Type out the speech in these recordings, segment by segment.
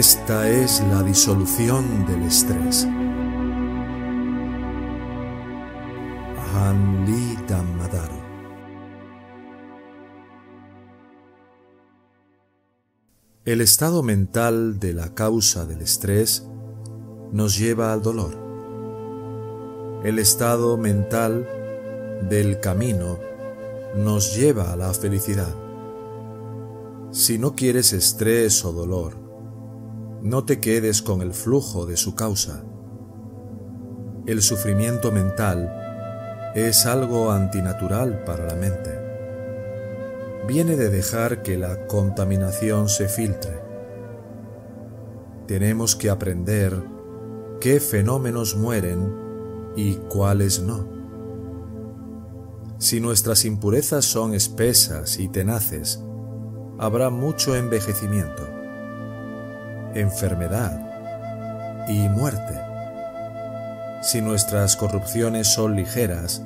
Esta es la disolución del estrés. Hanli Dhammadaro. El estado mental de la causa del estrés nos lleva al dolor. El estado mental del camino nos lleva a la felicidad. Si no quieres estrés o dolor, no te quedes con el flujo de su causa. El sufrimiento mental es algo antinatural para la mente. Viene de dejar que la contaminación se filtre. Tenemos que aprender qué fenómenos mueren y cuáles no. Si nuestras impurezas son espesas y tenaces, habrá mucho envejecimiento, enfermedad y muerte. Si nuestras corrupciones son ligeras,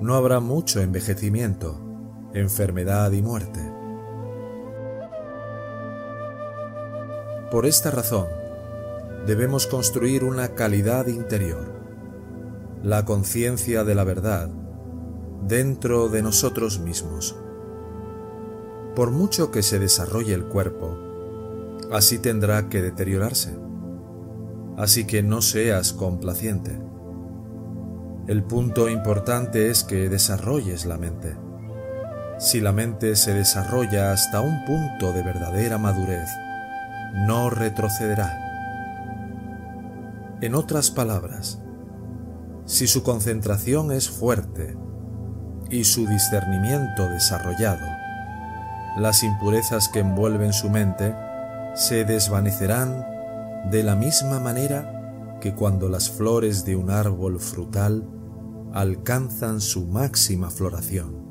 no habrá mucho envejecimiento, enfermedad y muerte. Por esta razón, debemos construir una calidad interior, la conciencia de la verdad, dentro de nosotros mismos. Por mucho que se desarrolle el cuerpo, así tendrá que deteriorarse. Así que no seas complaciente. El punto importante es que desarrolles la mente. Si la mente se desarrolla hasta un punto de verdadera madurez, no retrocederá. En otras palabras, si su concentración es fuerte y su discernimiento desarrollado, las impurezas que envuelven su mente se desvanecerán de la misma manera que cuando las flores de un árbol frutal alcanzan su máxima floración.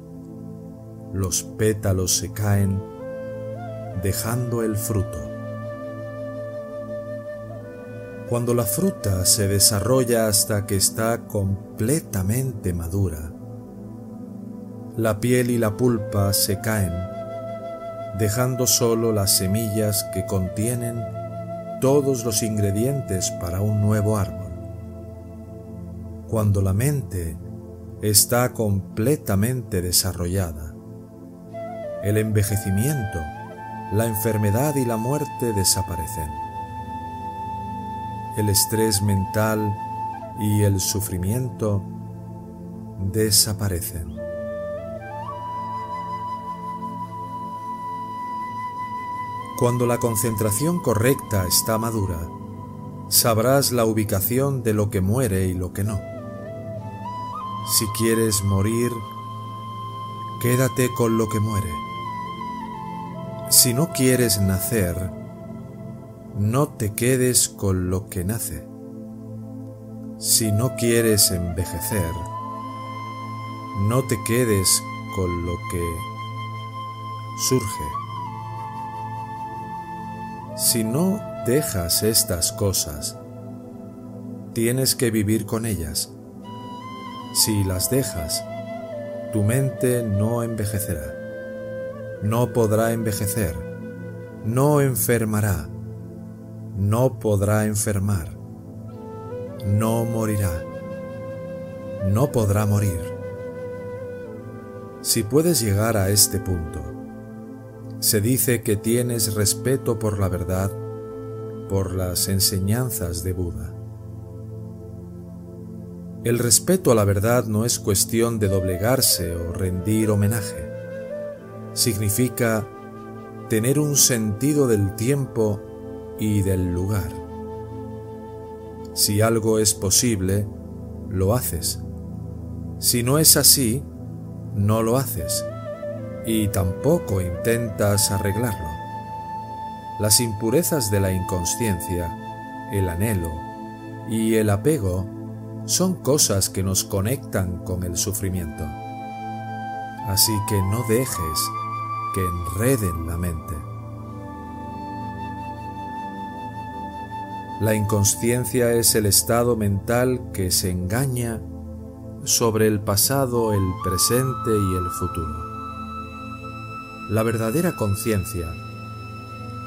Los pétalos se caen dejando el fruto. Cuando la fruta se desarrolla hasta que está completamente madura, la piel y la pulpa se caen dejando solo las semillas que contienen todos los ingredientes para un nuevo árbol. Cuando la mente está completamente desarrollada, el envejecimiento, la enfermedad y la muerte desaparecen. El estrés mental y el sufrimiento desaparecen. Cuando la concentración correcta está madura, sabrás la ubicación de lo que muere y lo que no. Si quieres morir, quédate con lo que muere. Si no quieres nacer, no te quedes con lo que nace. Si no quieres envejecer, no te quedes con lo que surge. Si no dejas estas cosas, tienes que vivir con ellas. Si las dejas, tu mente no envejecerá, no podrá envejecer, no enfermará, no podrá enfermar, no morirá, no podrá morir. Si puedes llegar a este punto, se dice que tienes respeto por la verdad, por las enseñanzas de Buda. El respeto a la verdad no es cuestión de doblegarse o rendir homenaje. Significa tener un sentido del tiempo y del lugar. Si algo es posible, lo haces. Si no es así, no lo haces y tampoco intentas arreglarlo. Las impurezas de la inconsciencia, el anhelo y el apego son cosas que nos conectan con el sufrimiento. Así que no dejes que enreden la mente. La inconsciencia es el estado mental que se engaña sobre el pasado, el presente y el futuro. La verdadera conciencia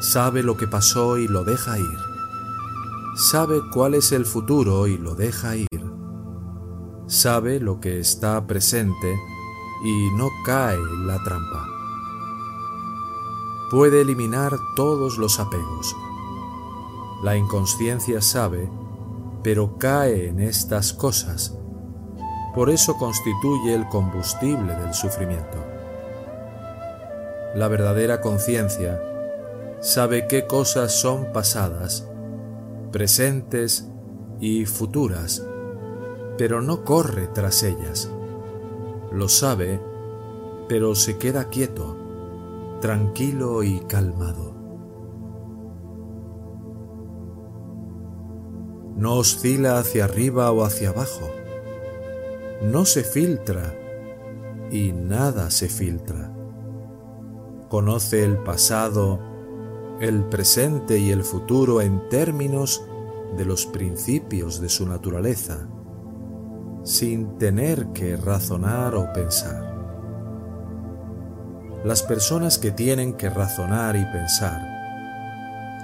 sabe lo que pasó y lo deja ir. Sabe cuál es el futuro y lo deja ir. Sabe lo que está presente y no cae en la trampa. Puede eliminar todos los apegos. La inconsciencia sabe, pero cae en estas cosas. Por eso constituye el combustible del sufrimiento. La verdadera conciencia sabe qué cosas son pasadas, presentes y futuras, pero no corre tras ellas. Lo sabe, pero se queda quieto, tranquilo y calmado. No oscila hacia arriba o hacia abajo. No se filtra y nada se filtra conoce el pasado, el presente y el futuro en términos de los principios de su naturaleza, sin tener que razonar o pensar. Las personas que tienen que razonar y pensar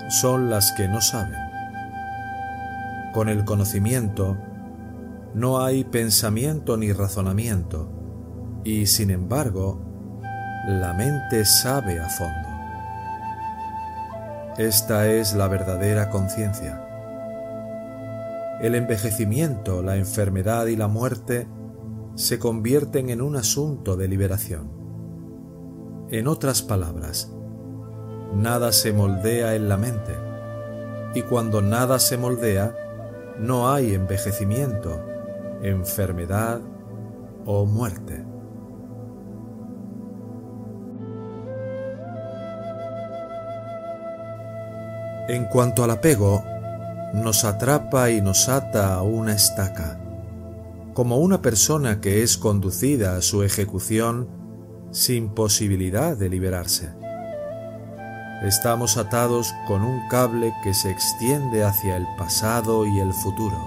son las que no saben. Con el conocimiento no hay pensamiento ni razonamiento y sin embargo la mente sabe a fondo. Esta es la verdadera conciencia. El envejecimiento, la enfermedad y la muerte se convierten en un asunto de liberación. En otras palabras, nada se moldea en la mente, y cuando nada se moldea, no hay envejecimiento, enfermedad o muerte. En cuanto al apego, nos atrapa y nos ata a una estaca, como una persona que es conducida a su ejecución sin posibilidad de liberarse. Estamos atados con un cable que se extiende hacia el pasado y el futuro,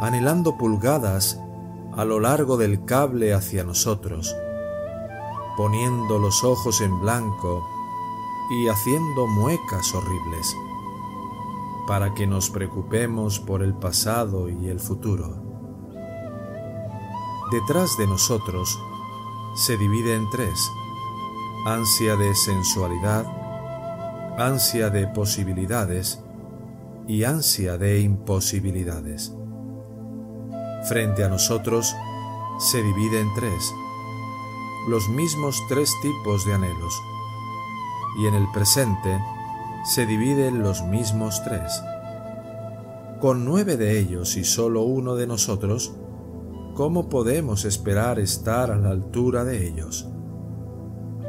anhelando pulgadas a lo largo del cable hacia nosotros, poniendo los ojos en blanco y haciendo muecas horribles, para que nos preocupemos por el pasado y el futuro. Detrás de nosotros se divide en tres, ansia de sensualidad, ansia de posibilidades y ansia de imposibilidades. Frente a nosotros se divide en tres, los mismos tres tipos de anhelos, y en el presente se dividen los mismos tres. Con nueve de ellos y solo uno de nosotros, ¿cómo podemos esperar estar a la altura de ellos?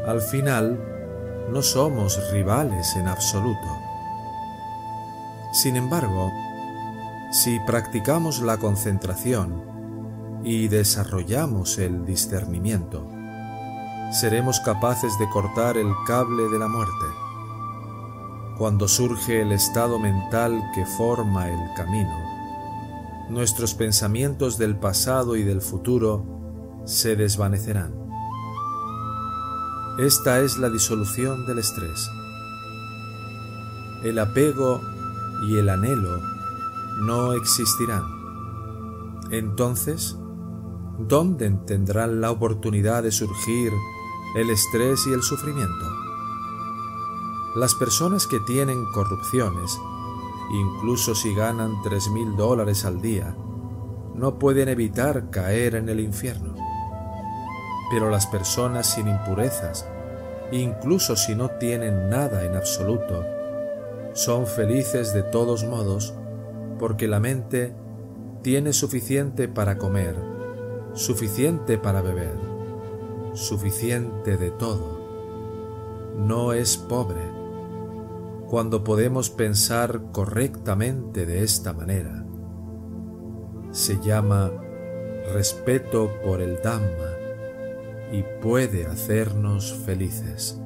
Al final, no somos rivales en absoluto. Sin embargo, si practicamos la concentración y desarrollamos el discernimiento, seremos capaces de cortar el cable de la muerte. Cuando surge el estado mental que forma el camino, nuestros pensamientos del pasado y del futuro se desvanecerán. Esta es la disolución del estrés. El apego y el anhelo no existirán. Entonces, ¿dónde tendrán la oportunidad de surgir el estrés y el sufrimiento. Las personas que tienen corrupciones, incluso si ganan tres mil dólares al día, no pueden evitar caer en el infierno. Pero las personas sin impurezas, incluso si no tienen nada en absoluto, son felices de todos modos porque la mente tiene suficiente para comer, suficiente para beber suficiente de todo. No es pobre. Cuando podemos pensar correctamente de esta manera, se llama respeto por el Dhamma y puede hacernos felices.